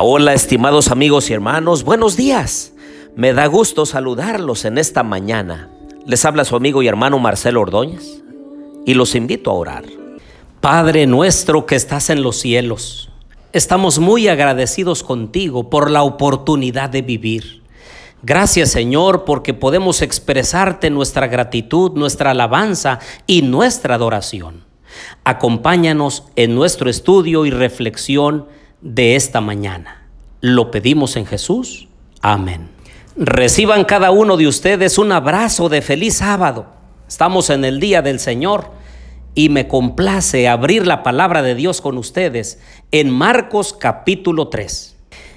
Hola, estimados amigos y hermanos, buenos días. Me da gusto saludarlos en esta mañana. Les habla su amigo y hermano Marcelo Ordóñez y los invito a orar. Padre nuestro que estás en los cielos, estamos muy agradecidos contigo por la oportunidad de vivir. Gracias Señor porque podemos expresarte nuestra gratitud, nuestra alabanza y nuestra adoración. Acompáñanos en nuestro estudio y reflexión de esta mañana. Lo pedimos en Jesús. Amén. Reciban cada uno de ustedes un abrazo de feliz sábado. Estamos en el día del Señor y me complace abrir la palabra de Dios con ustedes en Marcos capítulo 3.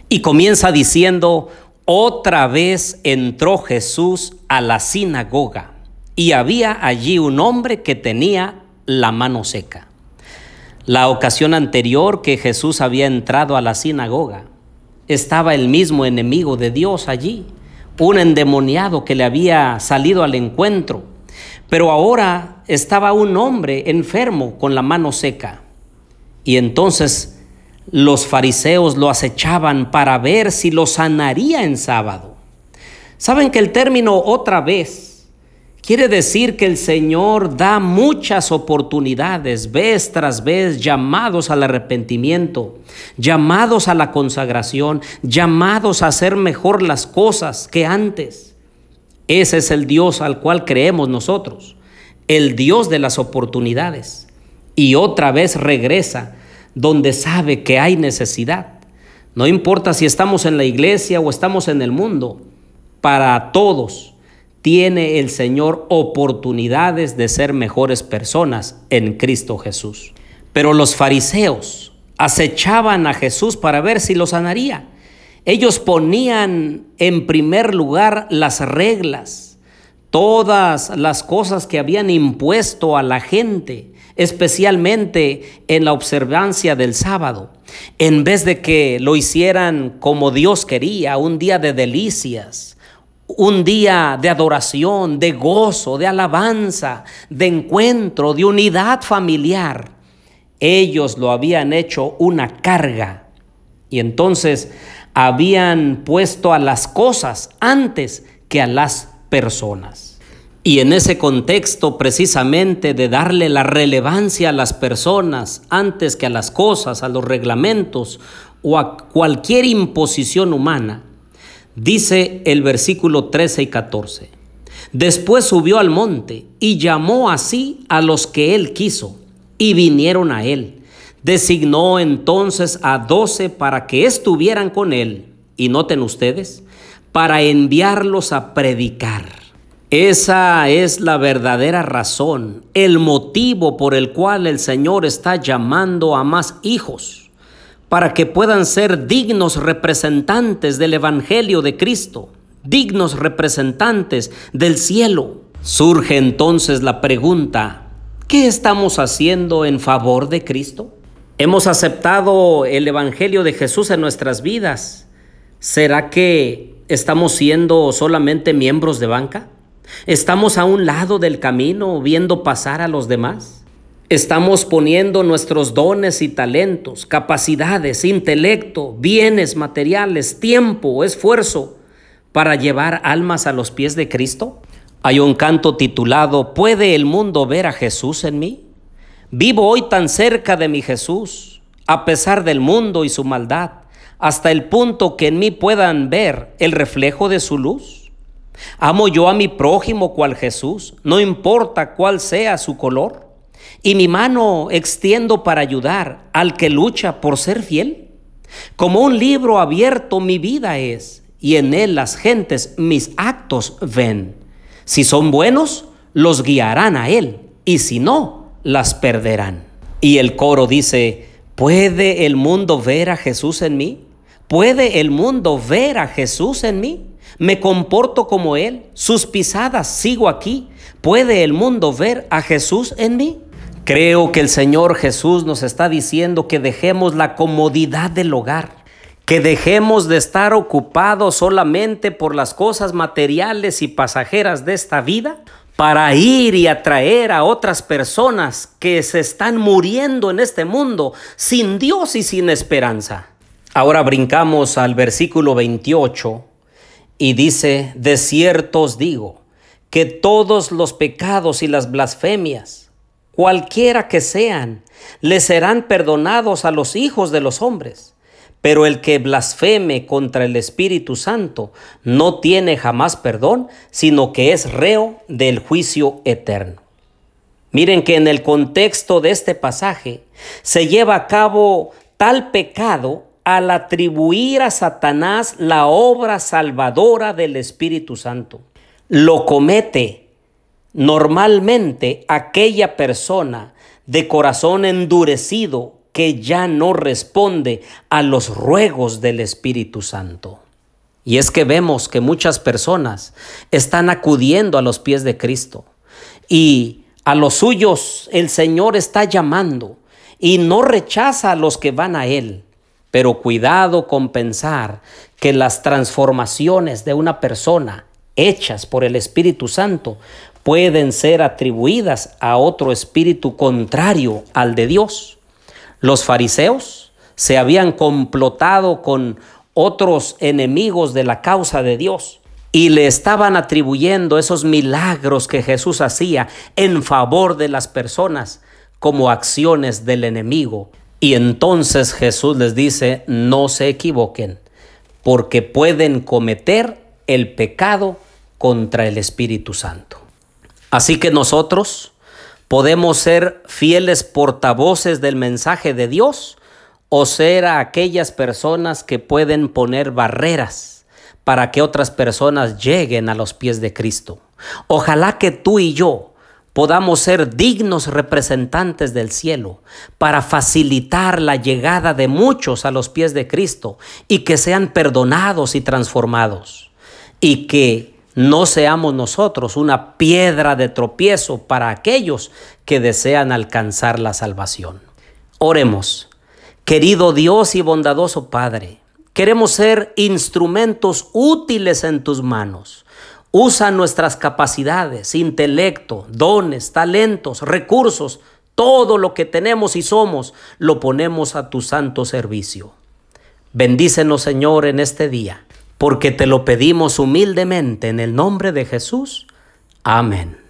Y comienza diciendo, otra vez entró Jesús a la sinagoga y había allí un hombre que tenía la mano seca. La ocasión anterior que Jesús había entrado a la sinagoga, estaba el mismo enemigo de Dios allí, un endemoniado que le había salido al encuentro. Pero ahora estaba un hombre enfermo con la mano seca. Y entonces los fariseos lo acechaban para ver si lo sanaría en sábado. Saben que el término otra vez Quiere decir que el Señor da muchas oportunidades, vez tras vez, llamados al arrepentimiento, llamados a la consagración, llamados a hacer mejor las cosas que antes. Ese es el Dios al cual creemos nosotros, el Dios de las oportunidades. Y otra vez regresa donde sabe que hay necesidad. No importa si estamos en la iglesia o estamos en el mundo, para todos tiene el Señor oportunidades de ser mejores personas en Cristo Jesús. Pero los fariseos acechaban a Jesús para ver si lo sanaría. Ellos ponían en primer lugar las reglas, todas las cosas que habían impuesto a la gente, especialmente en la observancia del sábado, en vez de que lo hicieran como Dios quería, un día de delicias, un día de adoración, de gozo, de alabanza, de encuentro, de unidad familiar. Ellos lo habían hecho una carga y entonces habían puesto a las cosas antes que a las personas. Y en ese contexto precisamente de darle la relevancia a las personas antes que a las cosas, a los reglamentos o a cualquier imposición humana, Dice el versículo 13 y 14. Después subió al monte y llamó así a los que él quiso y vinieron a él. Designó entonces a doce para que estuvieran con él. Y noten ustedes, para enviarlos a predicar. Esa es la verdadera razón, el motivo por el cual el Señor está llamando a más hijos para que puedan ser dignos representantes del Evangelio de Cristo, dignos representantes del cielo. Surge entonces la pregunta, ¿qué estamos haciendo en favor de Cristo? ¿Hemos aceptado el Evangelio de Jesús en nuestras vidas? ¿Será que estamos siendo solamente miembros de banca? ¿Estamos a un lado del camino viendo pasar a los demás? Estamos poniendo nuestros dones y talentos, capacidades, intelecto, bienes materiales, tiempo, esfuerzo para llevar almas a los pies de Cristo. Hay un canto titulado ¿Puede el mundo ver a Jesús en mí? Vivo hoy tan cerca de mi Jesús, a pesar del mundo y su maldad, hasta el punto que en mí puedan ver el reflejo de su luz. Amo yo a mi prójimo cual Jesús, no importa cuál sea su color y mi mano extiendo para ayudar al que lucha por ser fiel. Como un libro abierto mi vida es, y en él las gentes mis actos ven. Si son buenos, los guiarán a él, y si no, las perderán. Y el coro dice, ¿puede el mundo ver a Jesús en mí? ¿Puede el mundo ver a Jesús en mí? Me comporto como Él, sus pisadas sigo aquí. ¿Puede el mundo ver a Jesús en mí? Creo que el Señor Jesús nos está diciendo que dejemos la comodidad del hogar, que dejemos de estar ocupados solamente por las cosas materiales y pasajeras de esta vida para ir y atraer a otras personas que se están muriendo en este mundo sin Dios y sin esperanza. Ahora brincamos al versículo 28 y dice, de cierto os digo, que todos los pecados y las blasfemias, cualquiera que sean, le serán perdonados a los hijos de los hombres. Pero el que blasfeme contra el Espíritu Santo no tiene jamás perdón, sino que es reo del juicio eterno. Miren que en el contexto de este pasaje se lleva a cabo tal pecado al atribuir a Satanás la obra salvadora del Espíritu Santo. Lo comete normalmente aquella persona de corazón endurecido que ya no responde a los ruegos del Espíritu Santo. Y es que vemos que muchas personas están acudiendo a los pies de Cristo y a los suyos el Señor está llamando y no rechaza a los que van a Él. Pero cuidado con pensar que las transformaciones de una persona hechas por el Espíritu Santo pueden ser atribuidas a otro espíritu contrario al de Dios. Los fariseos se habían complotado con otros enemigos de la causa de Dios y le estaban atribuyendo esos milagros que Jesús hacía en favor de las personas como acciones del enemigo. Y entonces Jesús les dice, no se equivoquen, porque pueden cometer el pecado contra el Espíritu Santo. Así que nosotros podemos ser fieles portavoces del mensaje de Dios o ser a aquellas personas que pueden poner barreras para que otras personas lleguen a los pies de Cristo. Ojalá que tú y yo podamos ser dignos representantes del cielo para facilitar la llegada de muchos a los pies de Cristo y que sean perdonados y transformados. Y que no seamos nosotros una piedra de tropiezo para aquellos que desean alcanzar la salvación. Oremos. Querido Dios y bondadoso Padre, Queremos ser instrumentos útiles en tus manos. Usa nuestras capacidades, intelecto, dones, talentos, recursos, todo lo que tenemos y somos, lo ponemos a tu santo servicio. Bendícenos, Señor, en este día, porque te lo pedimos humildemente en el nombre de Jesús. Amén.